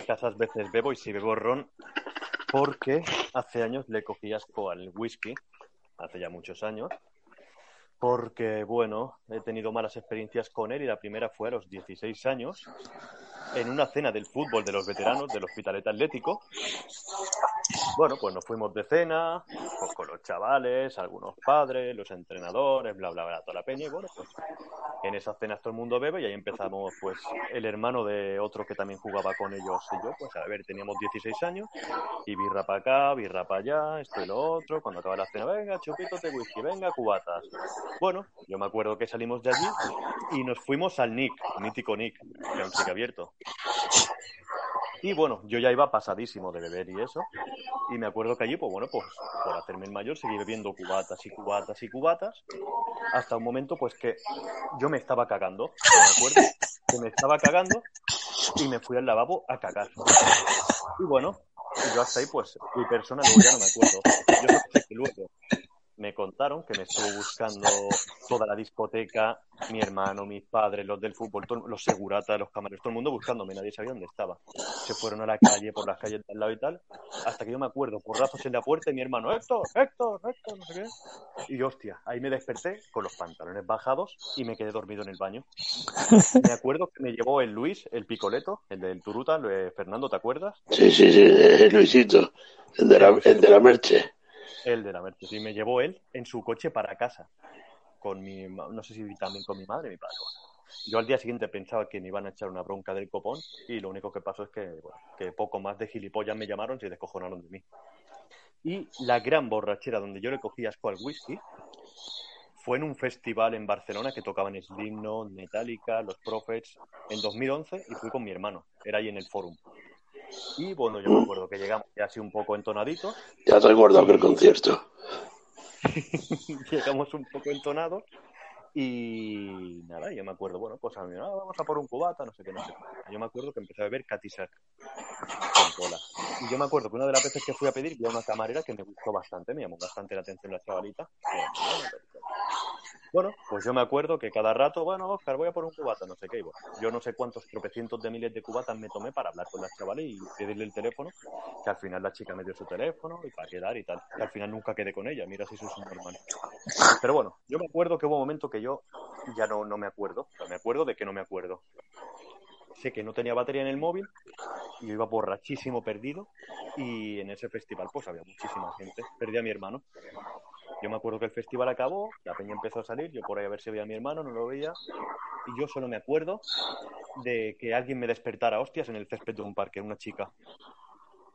escasas veces bebo y si bebo ron, porque hace años le cogí asco al whisky, hace ya muchos años, porque, bueno, he tenido malas experiencias con él y la primera fue a los 16 años, en una cena del fútbol de los veteranos del Hospitalet Atlético. Bueno, pues nos fuimos de cena, pues con los chavales, algunos padres, los entrenadores, bla, bla, bla, toda la peña. Y bueno, pues en esas cenas todo el mundo bebe y ahí empezamos, pues el hermano de otro que también jugaba con ellos y yo, pues a ver, teníamos 16 años y birra para acá, birra para allá, esto y lo otro. Cuando acaba la cena, venga, chupitos de whisky, venga, cubatas. Bueno, yo me acuerdo que salimos de allí y nos fuimos al Nick, mítico Nick, que aún sigue abierto. Y bueno, yo ya iba pasadísimo de beber y eso. Y me acuerdo que allí, pues bueno, pues por hacerme el mayor seguí bebiendo cubatas y cubatas y cubatas. Hasta un momento, pues que yo me estaba cagando. Me acuerdo que me estaba cagando y me fui al lavabo a cagar. Y bueno, yo hasta ahí, pues mi persona luego ya no me acuerdo. Yo sé que luego me contaron que me estuvo buscando toda la discoteca, mi hermano, mis padres, los del fútbol, los seguratas, los camareros, todo el mundo buscándome, nadie sabía dónde estaba. Se fueron a la calle, por las calles de al lado y tal, hasta que yo me acuerdo, porrazos en la puerta y mi hermano, Héctor, Héctor, Héctor, no sé qué. Y hostia, ahí me desperté con los pantalones bajados y me quedé dormido en el baño. Me acuerdo que me llevó el Luis, el picoleto, el del Turuta, el de Fernando, ¿te acuerdas? Sí, sí, sí, eh, Luisito, el de la, el de la merche. El de la Merche, sí, me llevó él en su coche para casa. Con mi, no sé si también con mi madre y mi padre. Yo al día siguiente pensaba que me iban a echar una bronca del copón y lo único que pasó es que poco más de gilipollas me llamaron y se descojonaron de mí. Y la gran borrachera donde yo le cogí asco al whisky fue en un festival en Barcelona que tocaban Slipknot, Metallica, Los Prophets en 2011 y fui con mi hermano. Era ahí en el forum. Y bueno, yo me acuerdo que llegamos ya así un poco entonaditos Ya recuerdo aquel concierto. llegamos un poco entonados y nada, yo me acuerdo, bueno, pues a mí, "Ah, vamos a por un cubata, no sé qué, no sé qué. Yo me acuerdo que empecé a beber Catisac con cola. Y yo me acuerdo que una de las veces que fui a pedir, vi a una camarera que me gustó bastante, me llamó bastante la atención la chavalita. Bueno, pues yo me acuerdo que cada rato, bueno, Oscar, voy a por un cubata, no sé qué. Bueno, yo no sé cuántos tropecientos de miles de cubatas me tomé para hablar con las chavales y pedirle el teléfono, que al final la chica me dio su teléfono y para quedar y tal. Que al final nunca quedé con ella, mira si soy su hermano. Pero bueno, yo me acuerdo que hubo un momento que yo ya no, no me acuerdo. Me acuerdo de que no me acuerdo. Sé que no tenía batería en el móvil y iba borrachísimo perdido y en ese festival pues había muchísima gente. Perdí a mi hermano. Yo me acuerdo que el festival acabó, la peña empezó a salir, yo por ahí a ver si veía a mi hermano, no lo veía. Y yo solo me acuerdo de que alguien me despertara hostias en el césped de un parque, una chica.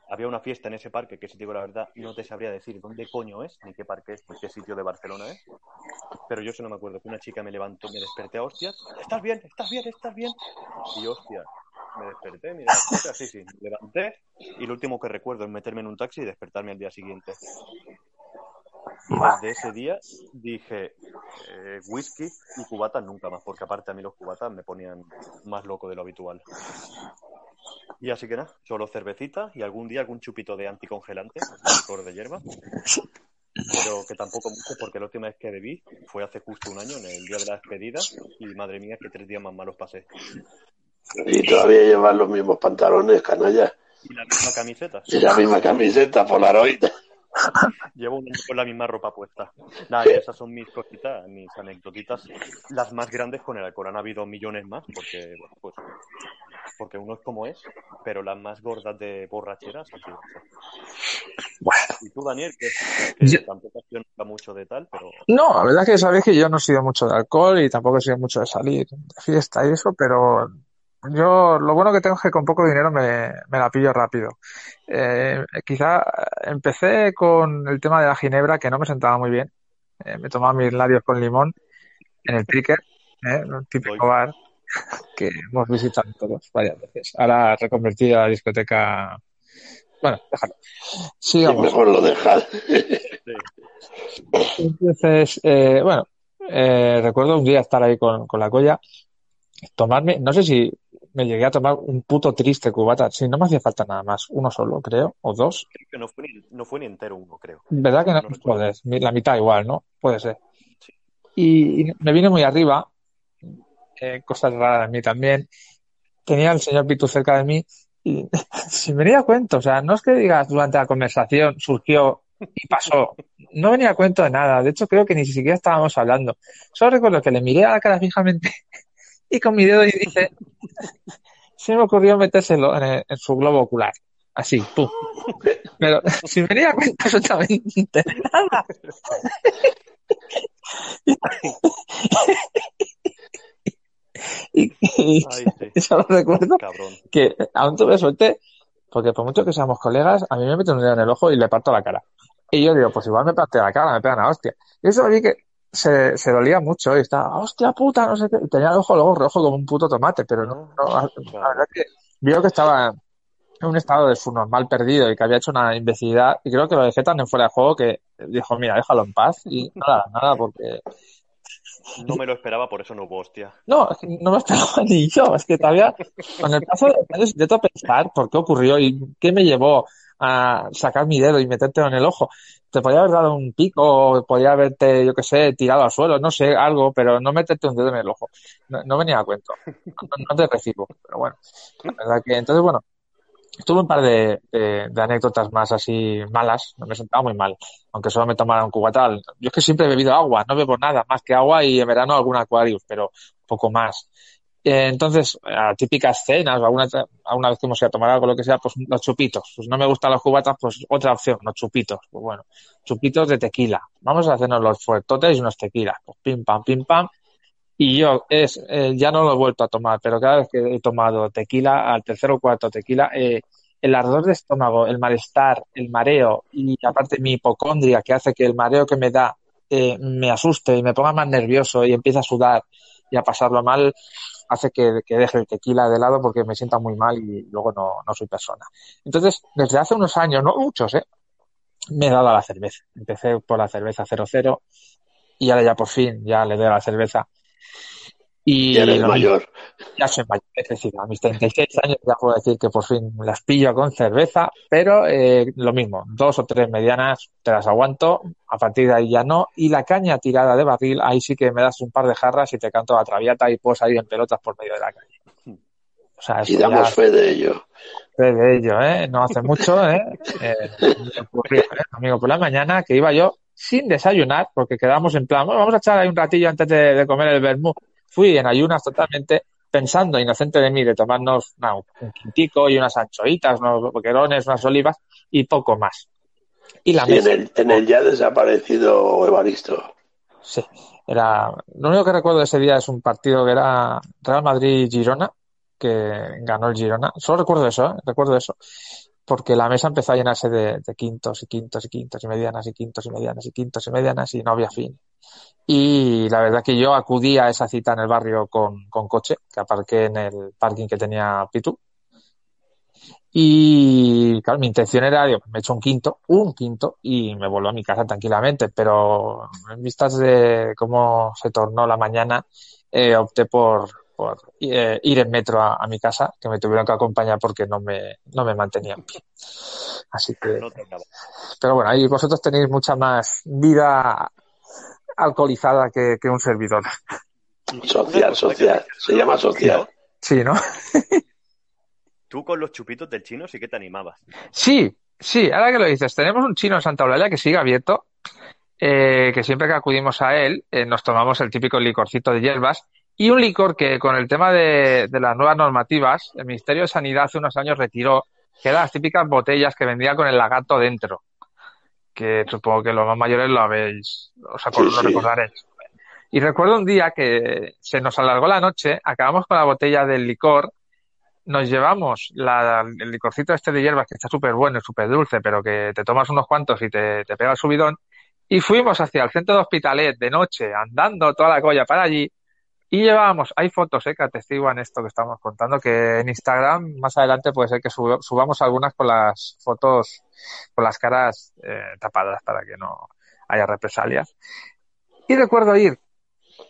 había una fiesta en ese parque que, si te digo la verdad, no te sabría decir dónde coño es, ni qué parque es, ni qué sitio de Barcelona es. Pero yo eso no me acuerdo, que una chica me levantó, me desperté a hostias. ¿Estás bien? ¿Estás bien? ¿Estás bien? Y hostia, me desperté, mira, sí, sí, me levanté y lo último que recuerdo es meterme en un taxi y despertarme al día siguiente. Desde ese día dije eh, whisky y cubatas nunca más, porque aparte a mí los cubatas me ponían más loco de lo habitual. Y así que nada, solo cervecita y algún día algún chupito de anticongelante, licor de hierba. Pero que tampoco mucho, porque la última vez que bebí fue hace justo un año, en el día de la despedida, y madre mía, que tres días más malos pasé. Y todavía llevan los mismos pantalones, canalla. Y la misma camiseta. Y la misma camiseta, Polaroid. Llevo un año con la misma ropa puesta. Nada, y esas son mis cositas, mis anecdotitas. Las más grandes con el alcohol. Han habido millones más, porque, bueno, pues, porque uno es como es, pero las más gordas de borracheras han sido esas. Y tú, Daniel, que, que Yo- tampoco has sido mucho de tal, pero No, la verdad es que sabéis que yo no he sido mucho de alcohol y tampoco he sido mucho de salir de fiesta y eso, pero yo lo bueno que tengo es que con poco dinero me, me la pillo rápido. Eh, quizá empecé con el tema de la ginebra que no me sentaba muy bien. Eh, me tomaba mis labios con limón en el Picker, ¿eh? un típico Uy. bar que hemos visitado todos varias veces. Ahora reconvertido a la discoteca. Bueno, déjalo. Sigamos. mejor lo dejar. Entonces, eh, bueno, eh, recuerdo un día estar ahí con, con la colla, tomarme, no sé si me llegué a tomar un puto triste cubata, si no me hacía falta nada más, uno solo, creo, o dos. creo que no fue ni, no fue ni entero uno, creo. ¿Verdad que no? No. Joder, la mitad igual, ¿no? Puede ser. Sí. Y, y me vine muy arriba, eh, cosas raras de mí también. Tenía al señor Pitu cerca de mí y sin venir a cuento, o sea, no es que digas durante la conversación surgió y pasó. No venía a cuento de nada. De hecho, creo que ni siquiera estábamos hablando. Solo recuerdo que le miré a la cara fijamente y con mi dedo índice se me ocurrió metérselo en, el- en su globo ocular. Así, pum. Pero sin venir a cuento absolutamente nada. Y, y Ay, sí. solo recuerdo Cabrón. que aún tuve suerte, porque por mucho que seamos colegas, a mí me meten un dedo en el ojo y le parto la cara. Y yo digo, pues igual me parte la cara, me pegan a hostia. Y eso vi que se, se dolía mucho y estaba, hostia puta, no sé qué. Y tenía el ojo luego rojo como un puto tomate, pero no, no, la verdad que vio que estaba en un estado de su normal perdido y que había hecho una imbecilidad. Y creo que lo dejé tan en fuera de juego que dijo, mira, déjalo en paz y nada, nada, porque No me lo esperaba, por eso no hubo hostia. no, no me esperaba ni yo. Es que todavía, con el paso de años, intento pensar por qué ocurrió y qué me llevó a sacar mi dedo y metértelo en el ojo. Te podía haber dado un pico, o podía haberte, yo qué sé, tirado al suelo, no sé, algo, pero no meterte un dedo en el ojo. No, venía a cuento. No, te recibo, pero bueno. Entonces, bueno, tuve un par de, de- anécdotas más así malas. Me sentaba muy mal, aunque solo me tomara un cubatal. Yo es que siempre he bebido agua, no bebo nada más que agua y en verano algún Aquarius, pero poco más. Eh, entonces, a típicas cenas o alguna, vez que hemos ido a tomar algo, lo que sea, pues los chupitos. Pues no me gustan los cubatas, pues otra opción, los chupitos. Pues bueno, chupitos de tequila. Vamos a hacernos los fuertotes y unos tequilas. Pues pim pam, pim pam. Y yo es, eh, ya no lo he vuelto a tomar, pero cada vez que he tomado tequila, al tercer o cuarto tequila, eh, el ardor de estómago, el malestar, el mareo y aparte mi hipocondria que hace que el mareo que me da eh, me asuste y me ponga más nervioso y empiece a sudar y a pasarlo mal, hace que, que deje el tequila de lado porque me sienta muy mal y luego no, no soy persona. Entonces, desde hace unos años, no muchos, ¿eh? me he dado a la cerveza. Empecé por la cerveza 00 y ahora ya por fin ya le doy a la cerveza. Y Ya eres lo mayor. ya soy mayor, he crecido. A mis 36 años ya puedo decir que por fin las pillo con cerveza, pero eh, lo mismo, dos o tres medianas te las aguanto, a partir de ahí ya no. Y la caña tirada de barril, ahí sí que me das un par de jarras y te canto la traviata y puedo salir en pelotas por medio de la calle. O sea, Y ya damos fe de ello. fe de ello, ¿eh? No hace mucho, ¿eh? Eh, ocurrió, ¿eh? Domingo por la mañana que iba yo sin desayunar porque quedamos en plan, bueno, vamos a echar ahí un ratillo antes de, de comer el vermú. Fui en ayunas totalmente pensando, inocente de mí, de tomarnos un quintico y unas anchoitas, unos boquerones, unas olivas y poco más. Y la Sí, en mesa, el, en el ya desaparecido Evaristo. sí, era, lo único que recuerdo de ese día es un partido que era Real Madrid-Girona, que ganó el Girona. Solo recuerdo eso, ¿eh? Recuerdo eso. porque la mesa empezó a llenarse de, de quintos y quintos y quintos y medianas y quintos y medianas y quintos y medianas y no había fin. Y la verdad que yo acudí a esa cita en el barrio con, con coche, que aparqué en el parking que tenía Pitu. Y claro, mi intención era, digo, me echo un quinto, un quinto, y me vuelvo a mi casa tranquilamente, pero en vistas de cómo se tornó la mañana, eh, opté por, por eh, ir en metro a, a mi casa, que me tuvieron que acompañar porque no me, no me mantenía en pie. Así que, No pero bueno, ahí vosotros tenéis mucha más vida alcoholizada que, que un servidor. Social, social. Se llama social. Sí, ¿no? Tú con los chupitos del chino sí que te animabas. Sí, sí, ahora que lo dices, tenemos un chino en Santa Eulalia que sigue abierto, eh, que siempre que acudimos a él eh, nos tomamos el típico licorcito de hierbas y un licor que con el tema de, de las nuevas normativas, el Ministerio de Sanidad hace unos años retiró, que eran las típicas botellas que vendía con el lagarto dentro, que supongo que los más mayores lo habéis, o sea, Sí, lo sí. recordaréis. Y recuerdo un día que se nos alargó la noche, acabamos con la botella del licor, nos llevamos la- el licorcito este de hierbas que está súper bueno y súper dulce, pero que te tomas unos cuantos y te, te pega el subidón, y fuimos hacia el centro de Hospitalet de noche, andando toda la colla para allí, y llevábamos, hay fotos eh, que atestiguan esto que estamos contando, que en Instagram más adelante puede ser que sub- subamos algunas con las fotos, con las caras eh, tapadas para que no haya represalias. Y recuerdo ir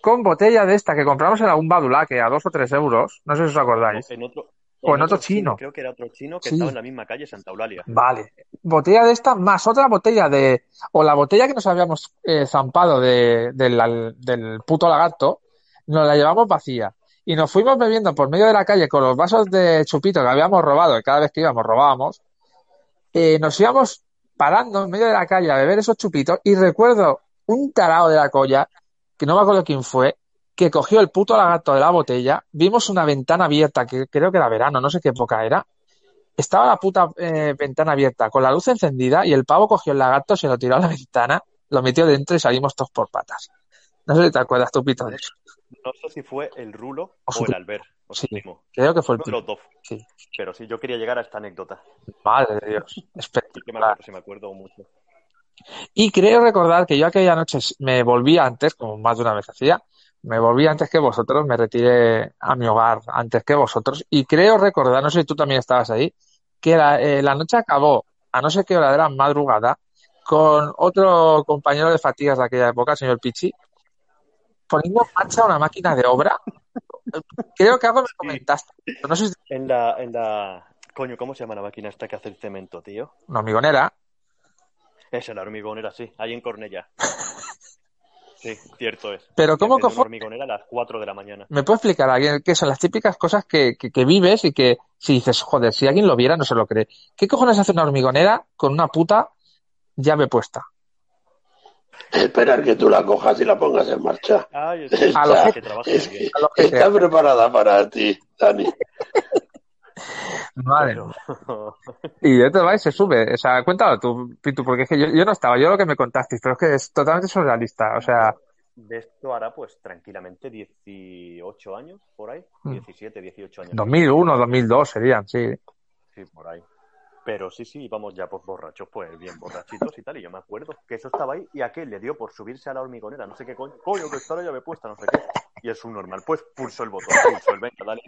con botella de esta que compramos en algún badulaque a dos o tres euros, no sé si os acordáis. En otro, O en otro chino. Creo que era otro chino que Sí. estaba en la misma calle, Santa Eulalia. Vale. Botella de esta más otra botella de. O la botella que nos habíamos eh, zampado de, del, del puto lagarto, nos la llevamos vacía. Y nos fuimos bebiendo por medio de la calle con los vasos de chupito que habíamos robado, y cada vez que íbamos robábamos. Eh, nos íbamos parando en medio de la calle a beber esos chupitos. Y recuerdo un tarao de la colla, que no me acuerdo quién fue, que cogió el puto lagarto de la botella. Vimos una ventana abierta, que creo que era verano, no sé qué época era estaba la puta eh, ventana abierta con la luz encendida y el pavo cogió el lagarto, se lo tiró a la ventana, lo metió dentro y salimos todos por patas. No sé si te acuerdas tú, Pito, de eso. No sé si fue el Rulo O el Albert, o Sí. primo. Creo que fue el Uno de los primo. dos. Sí. Pero sí, yo quería llegar a esta anécdota. Madre de Dios. Espectacular. me acuerdo mucho. Y creo recordar que yo aquella noche me volví antes, como más de una vez hacía, me volví antes que vosotros, me retiré a mi hogar antes que vosotros. Y creo recordar, no sé si tú también estabas ahí, que la, eh, la noche acabó, a no sé qué hora era, madrugada, con otro compañero de fatigas de aquella época, el señor Pichi, poniendo en marcha una máquina de obra. Creo que algo me comentaste, pero no sé si En la, en la... Coño, ¿cómo se llama la máquina esta que hace el cemento, tío? una hormigonera. Esa, la hormigonera, sí. Ahí en Cornella. Sí, cierto es. Pero ¿cómo cojo- hormigonera a las 4 de la mañana. ¿Me puede explicar a alguien qué son las típicas cosas que, que, que vives y que si dices, joder, si alguien lo viera no se lo cree? ¿Qué cojones hace una hormigonera con una puta llave puesta? Esperar que tú la cojas y la pongas en marcha. Está, A que es bien. preparada para ti, Dani. Madre Pero- mía. Y de todo va y se sube. O sea, cuéntalo tú, Pitu, porque es que yo, yo no estaba, yo lo que me contasteis, pero es que es totalmente surrealista. O sea, De esto hará pues tranquilamente 18 años, por ahí. Mm. 17, 18 años. 2001, 2002 serían, sí. Sí, por ahí. Pero sí, sí, íbamos ya pues borrachos, pues bien borrachitos y tal. Y yo me acuerdo que eso estaba ahí y aquel le dio por subirse a la hormigonera, no sé qué coño, coño, que está la llave puesta, no sé qué. Y es un normal, pues pulsó el botón, pulsó el venga, dale,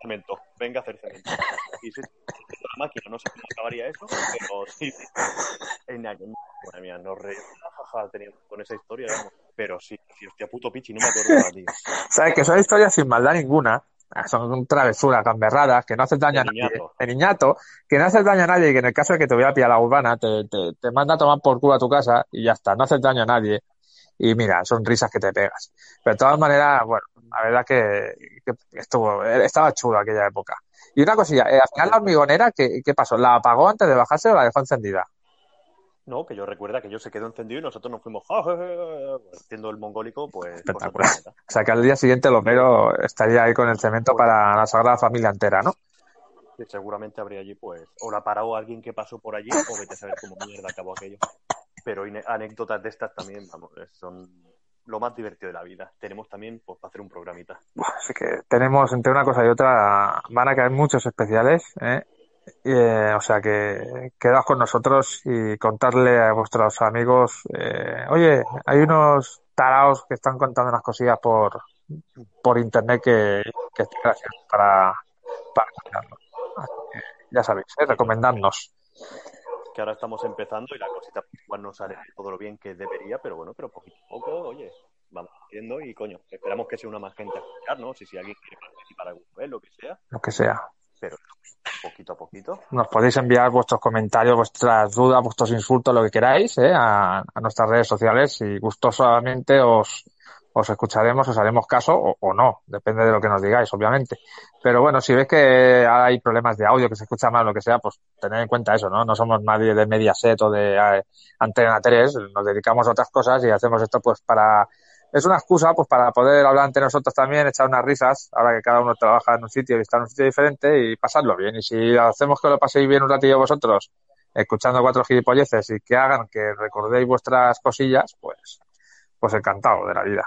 cemento, venga a hacer cemento. Y sí, la máquina, no sé cómo acabaría eso, pero sí, sí. En aquel- madre mía, nos reímos, teníamos con esa historia, vamos. Pero sí, hostia, puto pichi, no me acuerdo tío. Sabes que son historias sin maldad ninguna. Son travesuras, gamberradas, que no hacen daño a nadie. De niñato, que no haces daño a nadie y que en el caso de que te voy a pillar la urbana, te, te, te manda a tomar por culo a tu casa y ya está, no haces daño a nadie. Y mira, son risas que te pegas. Pero de todas maneras, bueno, la verdad que, que estuvo, estaba chulo aquella época. Y una cosilla, eh, al final la hormigonera, ¿qué, ¿qué pasó? ¿La apagó antes de bajarse o la dejó encendida? No, que yo recuerda que yo se quedó encendido y nosotros nos fuimos haciendo el mongólico, pues. por Espectacular. sorpresa. O sea que al día siguiente el estaría ahí con el cemento para la Sagrada Familia entera, ¿no? que seguramente habría allí, pues, o la paró alguien que pasó por allí, o vete a saber cómo mierda acabó aquello. Pero anécdotas de estas también, vamos, son lo más divertido de la vida. Tenemos también, pues, para hacer un programita. Así que tenemos entre una cosa y otra, van a caer muchos especiales, ¿eh? Eh, o sea que quedaos con nosotros y contarle a vuestros amigos, eh, oye, hay unos taraos que están contando unas cosillas por, por internet que, que graciosos para, para escucharlo. Así que ya sabéis, ¿eh? recomendadnos. Que ahora estamos empezando y la cosita igual no sale todo lo bien que debería, pero bueno, pero poquito a poco, oye, vamos haciendo y coño, esperamos que sea una más gente a escucharnos y si alguien quiere participar alguna vez, lo que sea, Lo que sea. Pero poquito a poquito. Nos podéis enviar vuestros comentarios, vuestras dudas, vuestros insultos, lo que queráis, ¿eh? a, nuestras redes sociales y gustosamente os, os escucharemos, os haremos caso o, o no, depende de lo que nos digáis, obviamente. Pero bueno, si ves que hay problemas de audio, que se escucha mal, lo que sea, pues tened en cuenta eso, ¿no? No somos nadie de Mediaset o de eh, Antena 3, nos dedicamos a otras cosas y hacemos esto pues para... Es una excusa pues para poder hablar entre nosotros también, echar unas risas, ahora que cada uno trabaja en un sitio y está en un sitio diferente y pasarlo bien. Y si hacemos que lo paséis bien un ratillo vosotros, escuchando cuatro gilipolleces y que hagan que recordéis vuestras cosillas, pues, pues encantado de la vida.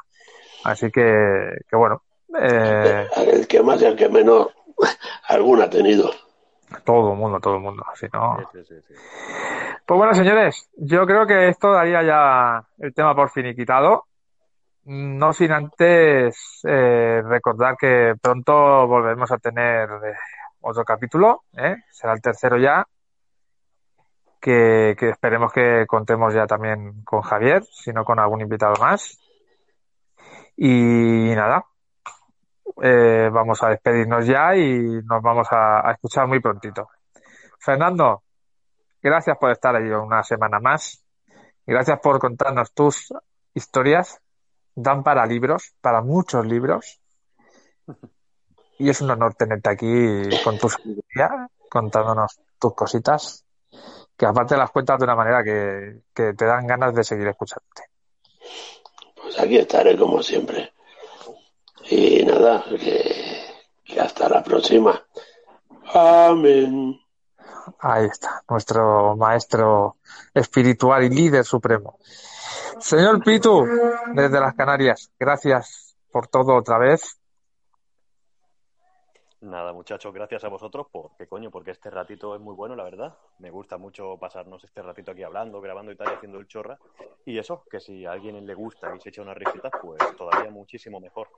Así que, que bueno, eh, El que más y el que menos, alguna ha tenido. todo el mundo, todo el mundo. Si no, Sí, sí, sí, sí. Pues bueno, señores, yo creo que esto daría ya el tema por finiquitado. No sin antes eh, recordar que pronto volveremos a tener eh, otro capítulo, ¿eh? será el tercero ya, que, que esperemos que contemos ya también con Javier, si no con algún invitado más. Y nada, eh, vamos a despedirnos ya y nos vamos a, a escuchar muy prontito. Fernando, Gracias por estar ahí una semana más. Gracias por contarnos tus historias. Dan para libros, para muchos libros. Y es un honor tenerte aquí con tu sabiduría, contándonos tus cositas, que aparte las cuentas de una manera que, que te dan ganas de seguir escuchándote. Pues aquí estaré como siempre. Y nada, que, que hasta la próxima. Amén. Ahí está, nuestro maestro espiritual y líder supremo. Señor Pitu, desde las Canarias, gracias por todo otra vez. Nada, muchachos, gracias a vosotros porque coño, porque este ratito es muy bueno, la verdad. Me gusta mucho pasarnos este ratito aquí hablando, grabando y tal, haciendo el chorra. Y eso, que si a alguien le gusta y se echa unas risitas, pues todavía muchísimo mejor.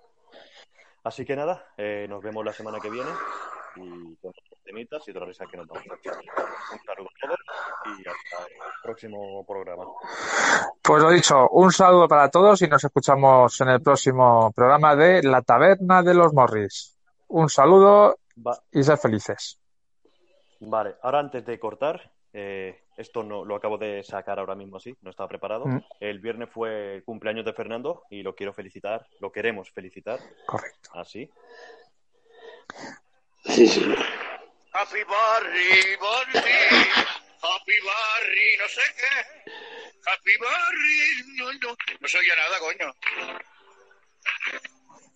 Así que nada, eh, nos vemos la semana que viene temitas y otras risas que nos vamos a echar. Un saludo a todos y hasta el próximo programa. Pues lo dicho, un saludo para todos y nos escuchamos en el próximo programa de La Taberna de los Morris. Un saludo Va- y sed felices. Vale, ahora antes de cortar, eh, esto no lo acabo de sacar ahora mismo así, no estaba preparado. Mm. El viernes fue el cumpleaños de Fernando y lo quiero felicitar, lo queremos felicitar, Correcto. así. Sí, sí. Happy Barry, Barry, Happy Barry, no sé qué. Happy Barry, no, no, no se oye nada, coño.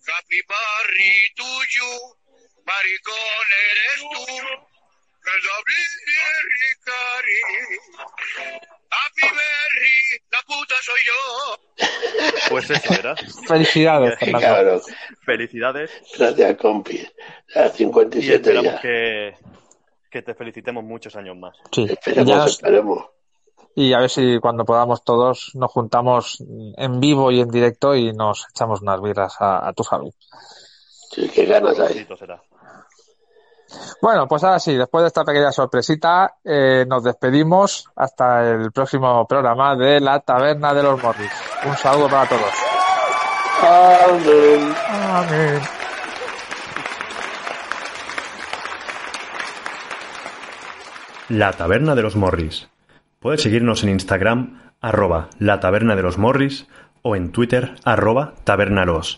Happy Barry, tuyo, maricón eres tú. El doble Cari. Happy Berry, la puta soy yo. Pues eso era. Felicidades, Y- Fernando. Felicidades Gracias, compi. Y 57 esperamos ya. que, que te felicitemos muchos años más. Sí, Esperemos, ya nos- esperemos. y a ver si cuando podamos todos nos juntamos en vivo y en directo y nos echamos unas birras a, a tu salud. Sí, qué ganas hay. Bueno, pues ahora sí, después de esta pequeña sorpresita, eh, nos despedimos hasta el próximo programa de La Taberna de los Morris. Un saludo para todos. Amén. Amén. La Taberna de los Morris. Puedes seguirnos en Instagram, arroba la taberna de los Morris, o en Twitter, arroba tabernalos.